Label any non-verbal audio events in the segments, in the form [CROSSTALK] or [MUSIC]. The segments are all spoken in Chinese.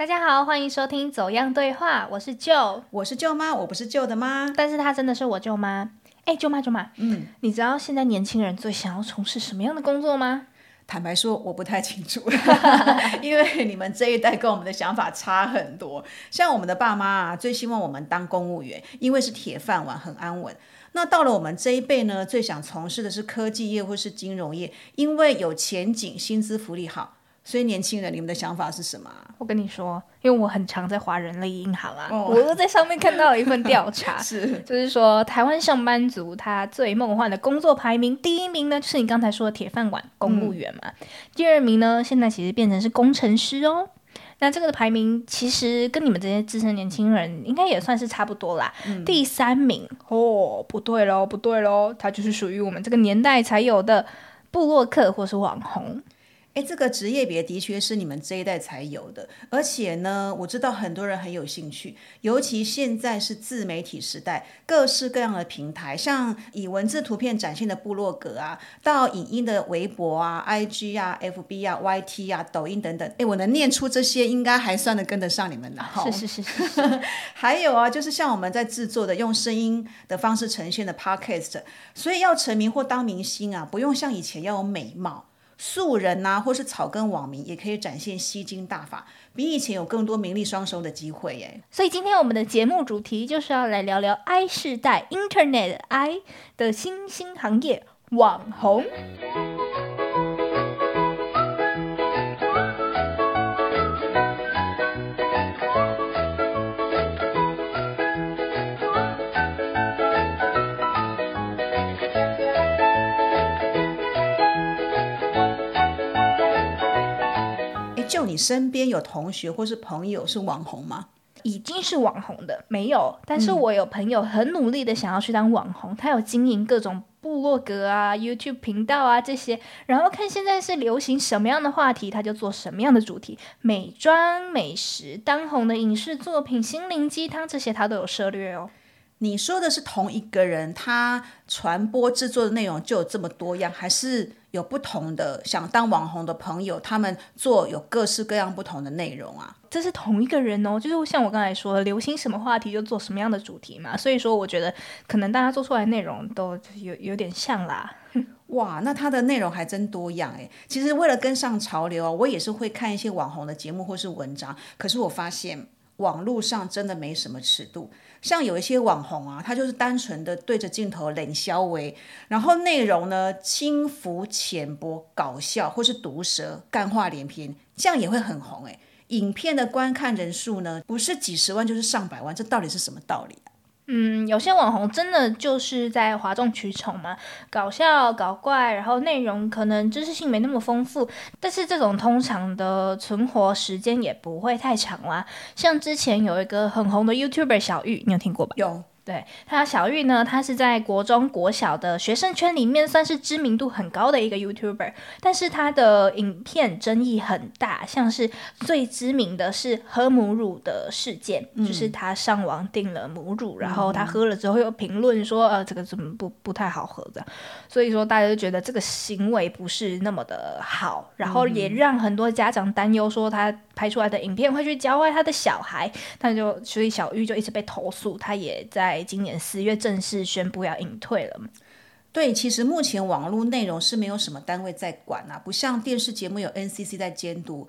大家好，欢迎收听《走样对话》，我是舅，我是舅妈，我不是舅的妈，但是她真的是我舅妈。哎，舅妈，舅妈，嗯，你知道现在年轻人最想要从事什么样的工作吗？坦白说，我不太清楚，[LAUGHS] 因为你们这一代跟我们的想法差很多。像我们的爸妈啊，最希望我们当公务员，因为是铁饭碗，很安稳。那到了我们这一辈呢，最想从事的是科技业或是金融业，因为有前景，薪资福利好。所以年轻人，你们的想法是什么？我跟你说，因为我很常在华人类银行啊，我又在上面看到了一份调查，[LAUGHS] 是就是说台湾上班族他最梦幻的工作排名，第一名呢就是你刚才说的铁饭碗公务员嘛，第二名呢现在其实变成是工程师哦。那这个的排名其实跟你们这些资深年轻人应该也算是差不多啦。第三名哦，不对喽，不对喽，他就是属于我们这个年代才有的布洛克或是网红。哎，这个职业别的确是你们这一代才有的，而且呢，我知道很多人很有兴趣，尤其现在是自媒体时代，各式各样的平台，像以文字、图片展现的部落格啊，到影音的微博啊、IG 啊、FB 啊、YT 啊、抖音等等。哎，我能念出这些，应该还算得跟得上你们的哈。是是是。[LAUGHS] 还有啊，就是像我们在制作的用声音的方式呈现的 Podcast，所以要成名或当明星啊，不用像以前要有美貌。素人呐，或是草根网民，也可以展现吸金大法，比以前有更多名利双收的机会耶。所以今天我们的节目主题就是要来聊聊 I 世代 Internet I 的新兴行业——网红。身边有同学或是朋友是网红吗？已经是网红的没有，但是我有朋友很努力的想要去当网红，他有经营各种部落格啊、YouTube 频道啊这些，然后看现在是流行什么样的话题，他就做什么样的主题，美妆、美食、当红的影视作品、心灵鸡汤这些他都有涉略哦。你说的是同一个人，他传播制作的内容就有这么多样，还是有不同的想当网红的朋友，他们做有各式各样不同的内容啊？这是同一个人哦，就是像我刚才说的，流行什么话题就做什么样的主题嘛。所以说，我觉得可能大家做出来内容都有有点像啦。[LAUGHS] 哇，那他的内容还真多样诶。其实为了跟上潮流啊，我也是会看一些网红的节目或是文章。可是我发现网络上真的没什么尺度。像有一些网红啊，他就是单纯的对着镜头冷笑微，然后内容呢轻浮浅薄、搞笑或是毒舌、干话连篇，这样也会很红诶。影片的观看人数呢，不是几十万就是上百万，这到底是什么道理啊？嗯，有些网红真的就是在哗众取宠嘛，搞笑搞怪，然后内容可能知识性没那么丰富，但是这种通常的存活时间也不会太长啦。像之前有一个很红的 YouTuber 小玉，你有听过吧？有。对他小玉呢，他是在国中国小的学生圈里面算是知名度很高的一个 YouTuber，但是他的影片争议很大，像是最知名的是喝母乳的事件，就是他上网订了母乳，然后他喝了之后又评论说，呃，这个怎么不不太好喝的，所以说大家就觉得这个行为不是那么的好，然后也让很多家长担忧说他拍出来的影片会去教坏他的小孩，他就所以小玉就一直被投诉，他也在。今年四月正式宣布要隐退了。对，其实目前网络内容是没有什么单位在管啊，不像电视节目有 NCC 在监督。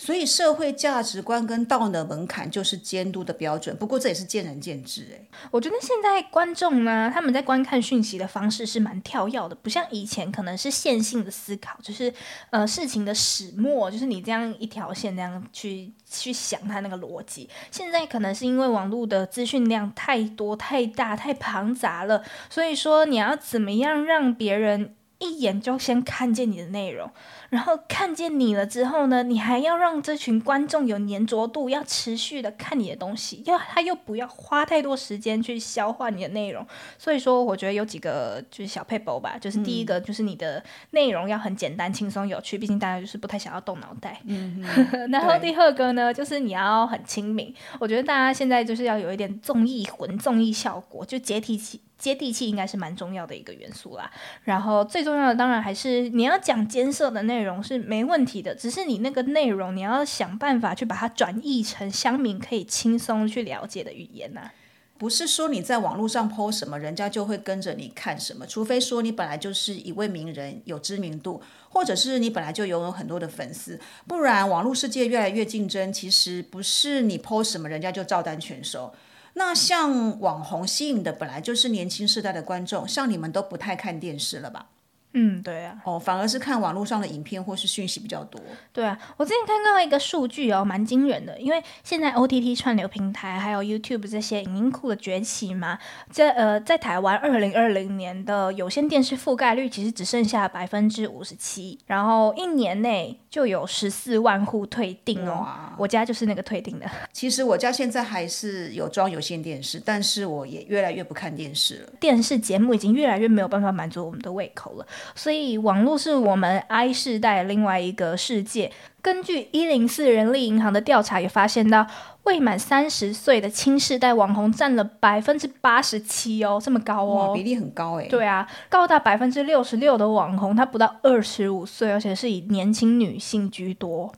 所以社会价值观跟道德门槛就是监督的标准，不过这也是见仁见智哎。我觉得现在观众呢，他们在观看讯息的方式是蛮跳跃的，不像以前可能是线性的思考，就是呃事情的始末，就是你这样一条线那样去去想它那个逻辑。现在可能是因为网络的资讯量太多、太大、太庞杂了，所以说你要怎么样让别人一眼就先看见你的内容。然后看见你了之后呢，你还要让这群观众有粘着度，要持续的看你的东西，要他又不要花太多时间去消化你的内容。所以说，我觉得有几个就是小配博吧，就是第一个就是你的内容要很简单、轻松、有趣，毕竟大家就是不太想要动脑袋。嗯 [LAUGHS] 然后第二个呢，就是你要很亲民。我觉得大家现在就是要有一点综艺魂、综艺效果，就解体起。接地气应该是蛮重要的一个元素啦。然后最重要的当然还是你要讲监设的内容是没问题的，只是你那个内容你要想办法去把它转译成乡民可以轻松去了解的语言呐、不是说你在网络上 PO 什么，人家就会跟着你看什么，除非说你本来就是一位名人，有知名度，或者是你本来就拥有很多的粉丝，不然网络世界越来越竞争，其实不是你 PO 什么，人家就照单全收。那像网红吸引的本来就是年轻世代的观众，像你们都不太看电视了吧？嗯，对啊，哦，反而是看网络上的影片或是讯息比较多。对啊，我之前看到一个数据哦，蛮惊人的，因为现在 OTT 串流平台还有 YouTube 这些影音库的崛起嘛，在呃在台湾二零二零年的有线电视覆盖率其实只剩下百分之五十七，然后一年内就有十四万户退订哦哇，我家就是那个退订的。其实我家现在还是有装有线电视，但是我也越来越不看电视了。电视节目已经越来越没有办法满足我们的胃口了，所以网络是我们 I 世代另外一个世界。根据一零四人力银行的调查也发现到，未满三十岁的青世代网红占了百分之八十七哦，这么高，哦比。例很高哎、对啊，高达百分之六十六的网红，他不到二十五岁，而且是以年轻女性居多。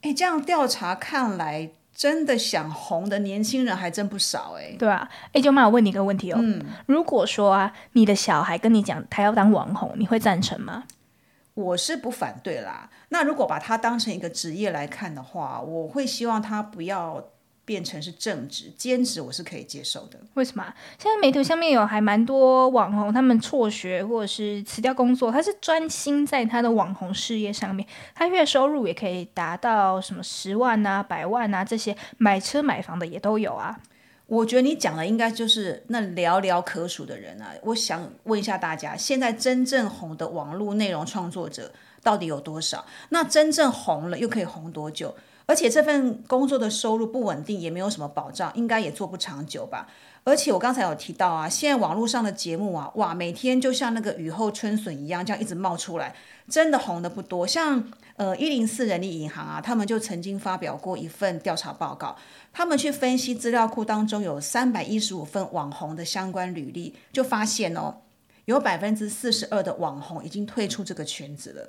哎，这样调查看来，真的想红的年轻人还真不少哎。对啊，哎，舅妈，我问你一个问题哦，如果说啊，你的小孩跟你讲他要当网红，你会赞成吗？我是不反对啦。那如果把他当成一个职业来看的话，我会希望他不要变成是正职，兼职我是可以接受的。为什么啊？现在美图上面有还蛮多网红，他们辍学或者是辞掉工作，他是专心在他的网红事业上面，他月收入也可以达到什么十万啊、百万啊这些，买车买房的也都有啊。我觉得你讲的应该就是那寥寥可数的人啊。我想问一下大家，现在真正红的网络内容创作者到底有多少？那真正红了又可以红多久？而且这份工作的收入不稳定，也没有什么保障，应该也做不长久吧。而且我刚才有提到啊，现在网络上的节目啊，哇，每天就像那个雨后春笋一样，这样一直冒出来，真的红的不多。像呃一零四人力银行啊，他们就曾经发表过一份调查报告，他们去分析资料库当中有三百一十五份网红的相关履历，就发现哦，有百分之四十二的网红已经退出这个圈子了。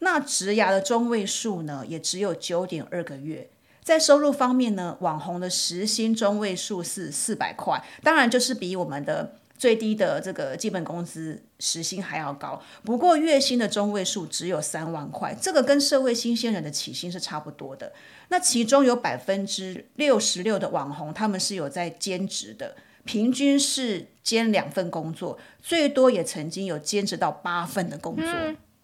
那职涯的中位数呢，也只有九点二个月。在收入方面呢，网红的时薪中位数是四百块，当然就是比我们的最低的这个基本工资时薪还要高。不过月薪的中位数只有三万块，这个跟社会新鲜人的起薪是差不多的。那其中有百分之六十六的网红，他们是有在兼职的，平均是兼两份工作，最多也曾经有兼职到八份的工作。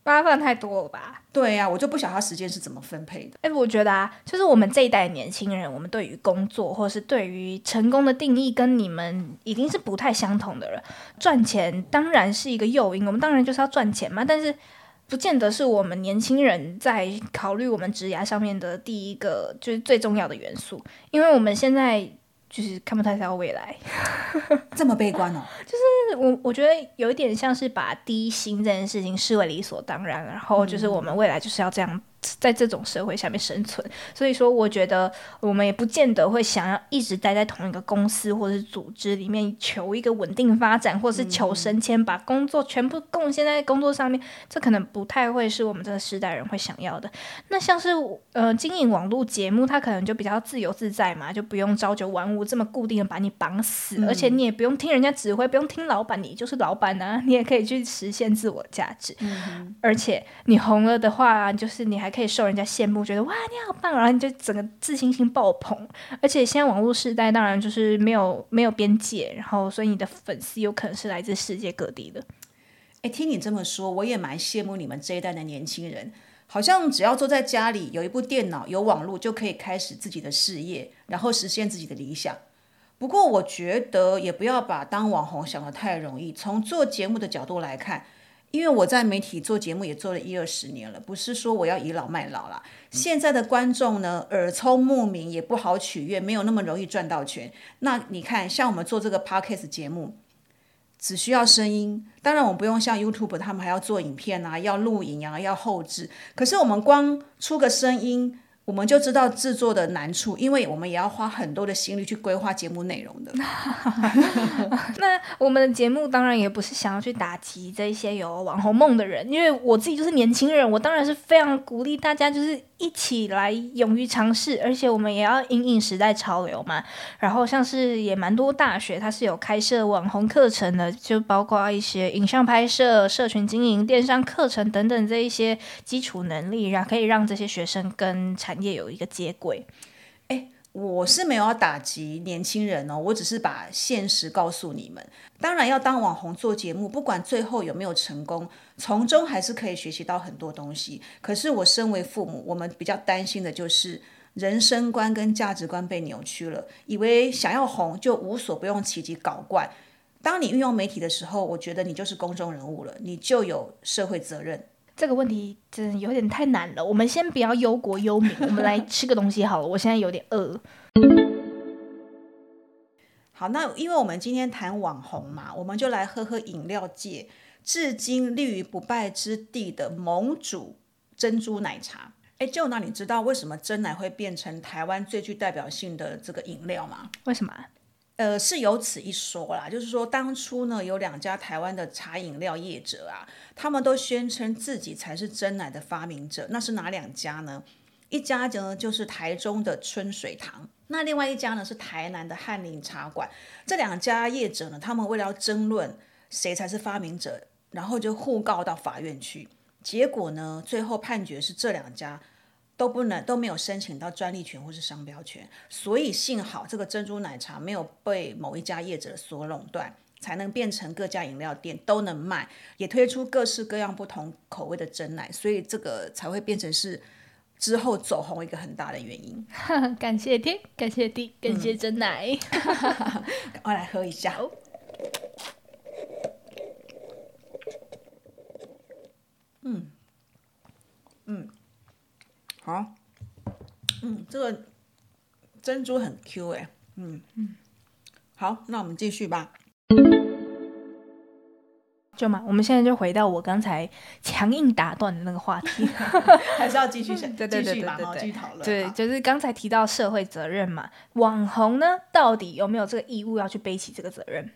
八份太多了吧？对呀、我就不晓得他时间是怎么分配的。哎，我觉得啊，就是我们这一代年轻人，我们对于工作或者是对于成功的定义，跟你们已经是不太相同的了。赚钱当然是一个诱因，我们当然就是要赚钱嘛，但是不见得是我们年轻人在考虑我们职涯上面的第一个，就是最重要的元素，因为我们现在就是看不太到未来。[LAUGHS] 这么悲观哦？就是我我觉得有一点像是把低薪这件事情视为理所当然，然后就是我们未来就是要这样在这种社会下面生存。所以说，我觉得我们也不见得会想要一直待在同一个公司或者是组织里面求一个稳定发展，或者是求升迁，把工作全部贡献在工作上面，这可能不太会是我们这个时代人会想要的。那像是呃经营网络节目，它可能就比较自由自在嘛，就不用朝九晚五这么固定的把你绑死，而且你也不用听人家指挥，不用听老板，你就是老板啊，你也可以去实现自我价值。而且你红了的话，就是你还可以受人家羡慕，觉得哇你好棒，然后你就整个自信心爆棚。而且现在网络时代当然就是没有没有边界，然后所以你的粉丝有可能是来自世界各地的。哎，听你这么说，我也蛮羡慕你们这一代的年轻人，好像只要坐在家里，有一部电脑，有网络，就可以开始自己的事业，然后实现自己的理想。不过，我觉得也不要把当网红想得太容易。从做节目的角度来看，因为我在媒体做节目也做了一二十年了，不是说我要倚老卖老啦。现在的观众呢，耳聪目明，也不好取悦，没有那么容易赚到钱。那你看，像我们做这个 podcast 节目，只需要声音，当然我们不用像 YouTube 他们还要做影片啊，要录影啊，要后置。可是我们光出个声音，我们就知道制作的难处，因为我们也要花很多的心力去规划节目内容的。[LAUGHS] 那我们的节目当然也不是想要去打击这些有网红梦的人，因为我自己就是年轻人，我当然是非常鼓励大家就是一起来勇于尝试，而且我们也要引领时代潮流嘛。然后像是也蛮多大学它是有开设网红课程的，就包括一些影像拍摄、社群经营、电商课程等等这一些基础能力，然后可以让这些学生跟产业有一个接轨。我是没有要打击年轻人哦，我只是把现实告诉你们。当然要当网红做节目，不管最后有没有成功，从中还是可以学习到很多东西。可是我身为父母，我们比较担心的就是人生观跟价值观被扭曲了，以为想要红就无所不用其极搞怪。当你运用媒体的时候，我觉得你就是公众人物了，你就有社会责任。这个问题真有点太难了，我们先不要忧国忧民，我们来吃个东西好了。我现在有点饿。好，那因为我们今天谈网红嘛，我们就来喝喝饮料界至今立于不败之地的盟主珍珠奶茶。哎，就那你知道为什么真奶会变成台湾最具代表性的这个饮料吗？为什么？呃，是有此一说啦，就是说当初呢，有两家台湾的茶饮料业者啊，他们都宣称自己才是真奶的发明者。那是哪两家呢？一家呢就是台中的春水堂，那另外一家呢是台南的翰林茶馆。这两家业者呢，他们为了要争论谁才是发明者，然后就互告到法院去。结果呢，最后判决是这两家。都不能都没有申请到专利权或是商标权，所以幸好这个珍珠奶茶没有被某一家业者所垄断，才能变成各家饮料店都能卖，也推出各式各样不同口味的真奶，所以这个才会变成是之后走红一个很大的原因。[LAUGHS] 感谢天，感谢地，感谢真奶，[LAUGHS] 赶快来喝一下。嗯，好，嗯，这个珍珠很 Q 哎，嗯嗯，好，那我们继续吧。就嘛，我们现在就回到我刚才强硬打断的那个话题，[LAUGHS] 还是要继续 [LAUGHS] 对对对对对，继续讨论。对，就是刚才提到社会责任嘛，网红呢，到底有没有这个义务要去背起这个责任？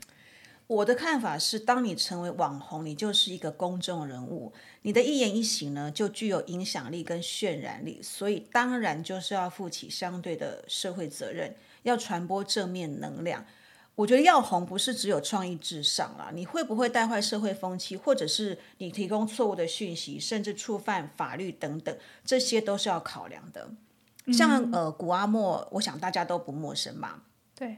我的看法是，当你成为网红，你就是一个公众人物，你的一言一行呢，就具有影响力跟渲染力，所以当然就是要负起相对的社会责任，要传播正面能量。我觉得要红不是只有创意至上啦，你会不会带坏社会风气，或者是你提供错误的讯息，甚至触犯法律等等，这些都是要考量的。像呃古阿莫，我想大家都不陌生吧。对。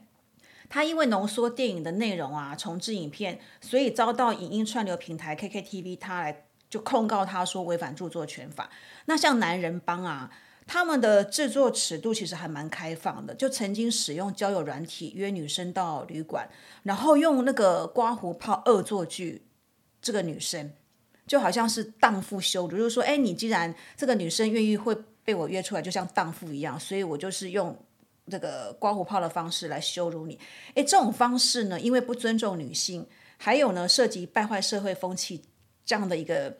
他因为浓缩电影的内容啊，重制影片，所以遭到影音串流平台 KKTV 他来就控告他说违反著作权法。那像男人帮啊，他们的制作尺度其实还蛮开放的，就曾经使用交友软体约女生到旅馆，然后用那个刮胡泡恶作剧这个女生，就好像是荡妇羞辱，就是说，哎，你既然这个女生愿意会被我约出来，就像荡妇一样，所以我就是用。这个刮胡泡的方式来羞辱你，诶，这种方式呢，因为不尊重女性，还有呢涉及败坏社会风气这样的一个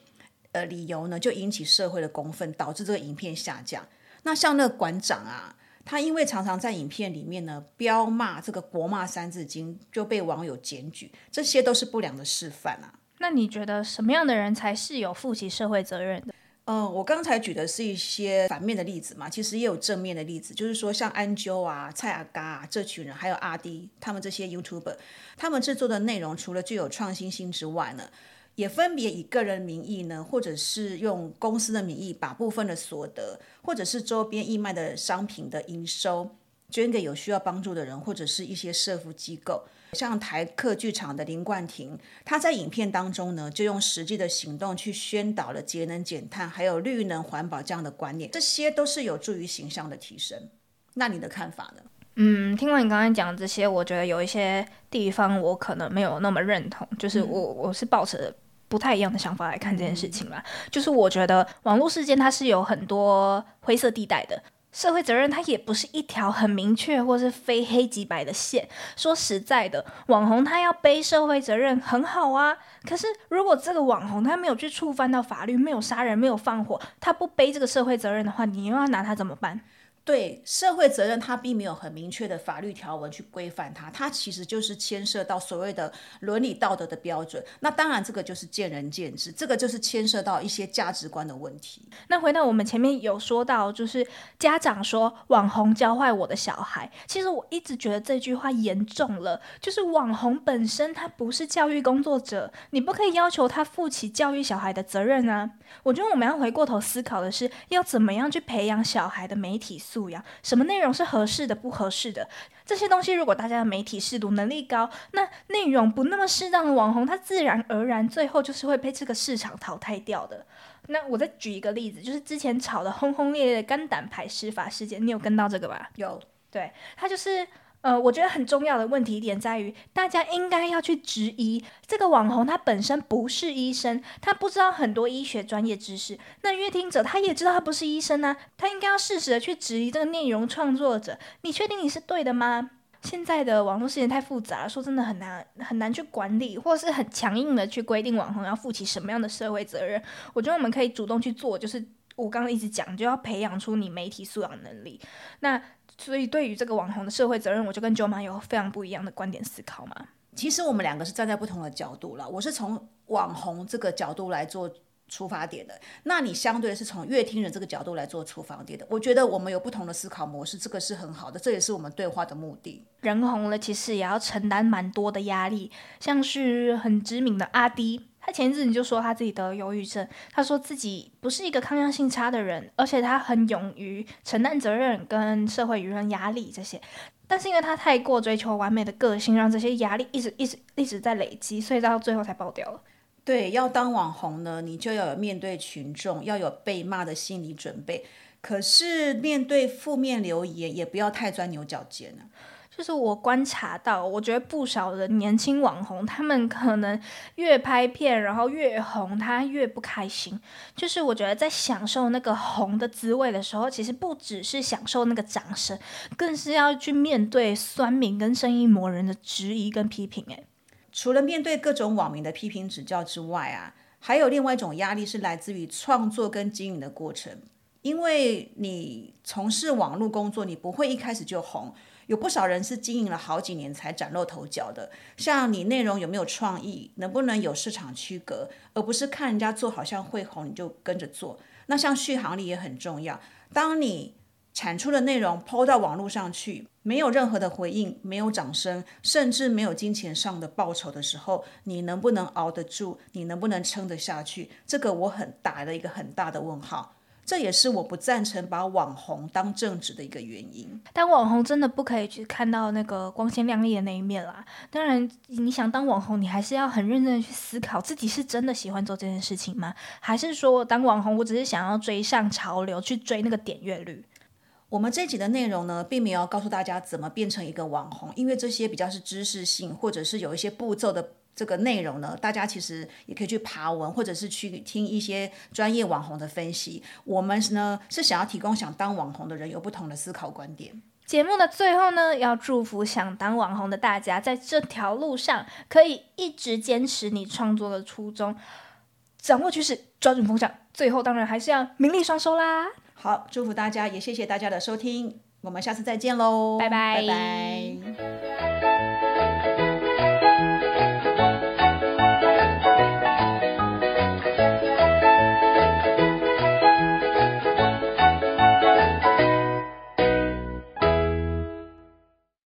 呃理由呢，就引起社会的公愤，导致这个影片下架。那像那个馆长啊，他因为常常在影片里面呢彪骂这个国骂三字经，就被网友检举，这些都是不良的示范啊。那你觉得什么样的人才是有负起社会责任的？嗯，我刚才举的是一些反面的例子嘛，其实也有正面的例子，就是说像安啾啊、蔡阿嘎啊这群人，还有阿迪他们这些 YouTuber，他们制作的内容除了具有创新性之外呢，也分别以个人名义呢，或者是用公司的名义，把部分的所得或者是周边义卖的商品的营收捐给有需要帮助的人，或者是一些社福机构。像台客剧场的林冠廷，他在影片当中呢，就用实际的行动去宣导了节能减碳，还有绿能环保这样的观念，这些都是有助于形象的提升。那你的看法呢？嗯，听完你刚才讲这些，我觉得有一些地方我可能没有那么认同，就是我我是抱着不太一样的想法来看这件事情啦。就是我觉得网络事件它是有很多灰色地带的。社会责任它也不是一条很明确或是非黑即白的线。说实在的，网红他要背社会责任很好啊。可是如果这个网红他没有去触犯到法律，没有杀人，没有放火，他不背这个社会责任的话，你又要拿他怎么办？对社会责任，它并没有很明确的法律条文去规范它，它其实就是牵涉到所谓的伦理道德的标准。那当然，这个就是见仁见智，这个就是牵涉到一些价值观的问题。那回到我们前面有说到，就是家长说网红教坏我的小孩，其实我一直觉得这句话严重了。就是网红本身他不是教育工作者，你不可以要求他负起教育小孩的责任啊。我觉得我们要回过头思考的是，要怎么样去培养小孩的媒体。养，什么内容是合适的，不合适的这些东西，如果大家的媒体适度能力高，那内容不那么适当的网红，他自然而然最后就是会被这个市场淘汰掉的。那我再举一个例子，就是之前炒的轰轰烈烈的肝胆排湿法事件，你有跟到这个吧？有，对，他就是。呃，我觉得很重要的问题点在于，大家应该要去质疑这个网红，他本身不是医生，他不知道很多医学专业知识。那阅听者他也知道他不是医生啊，他应该要适时的去质疑这个内容创作者。你确定你是对的吗？现在的网络事件太复杂，说真的很难很难去管理，或是很强硬的去规定网红要负起什么样的社会责任。我觉得我们可以主动去做，就是我刚刚一直讲，就要培养出你媒体素养能力。那所以，对于这个网红的社会责任，我就跟九妈有非常不一样的观点思考嘛。其实我们两个是站在不同的角度了。我是从网红这个角度来做出发点的，那你相对是从乐听人这个角度来做出发点的。我觉得我们有不同的思考模式，这个是很好的，这也是我们对话的目的。人红了，其实也要承担蛮多的压力，像是很知名的阿迪。他前一阵子就说他自己得忧郁症，他说自己不是一个抗压性差的人，而且他很勇于承担责任跟社会舆论压力这些，但是因为他太过追求完美的个性，让这些压力一直一直一直在累积，所以到最后才爆掉了。对，要当网红呢，你就要有面对群众要有被骂的心理准备，可是面对负面留言也不要太钻牛角尖了。就是我观察到，我觉得不少的年轻网红，他们可能越拍片，然后越红，他越不开心。就是我觉得在享受那个红的滋味的时候，其实不只是享受那个掌声，更是要去面对酸民跟声音磨人的质疑跟批评。诶，除了面对各种网民的批评指教之外啊，还有另外一种压力是来自于创作跟经营的过程，因为你从事网络工作，你不会一开始就红。有不少人是经营了好几年才崭露头角的，像你内容有没有创意，能不能有市场区隔，而不是看人家做好像会红你就跟着做。那像续航力也很重要，当你产出的内容抛到网络上去，没有任何的回应，没有掌声，甚至没有金钱上的报酬的时候，你能不能熬得住？你能不能撑得下去？这个我很打了一个很大的问号。这也是我不赞成把网红当正职的一个原因。当网红真的不可以去看到那个光鲜亮丽的那一面啦。当然，你想当网红，你还是要很认真的去思考自己是真的喜欢做这件事情吗？还是说当网红，我只是想要追上潮流，去追那个点阅率？我们这集的内容呢，并没有告诉大家怎么变成一个网红，因为这些比较是知识性，或者是有一些步骤的。这个内容呢，大家其实也可以去爬文，或者是去听一些专业网红的分析。我们呢是想要提供想当网红的人有不同的思考观点。节目的最后呢，要祝福想当网红的大家，在这条路上可以一直坚持你创作的初衷，掌握趋势，抓准风向。最后当然还是要名利双收啦。好，祝福大家，也谢谢大家的收听，我们下次再见喽，拜拜拜拜。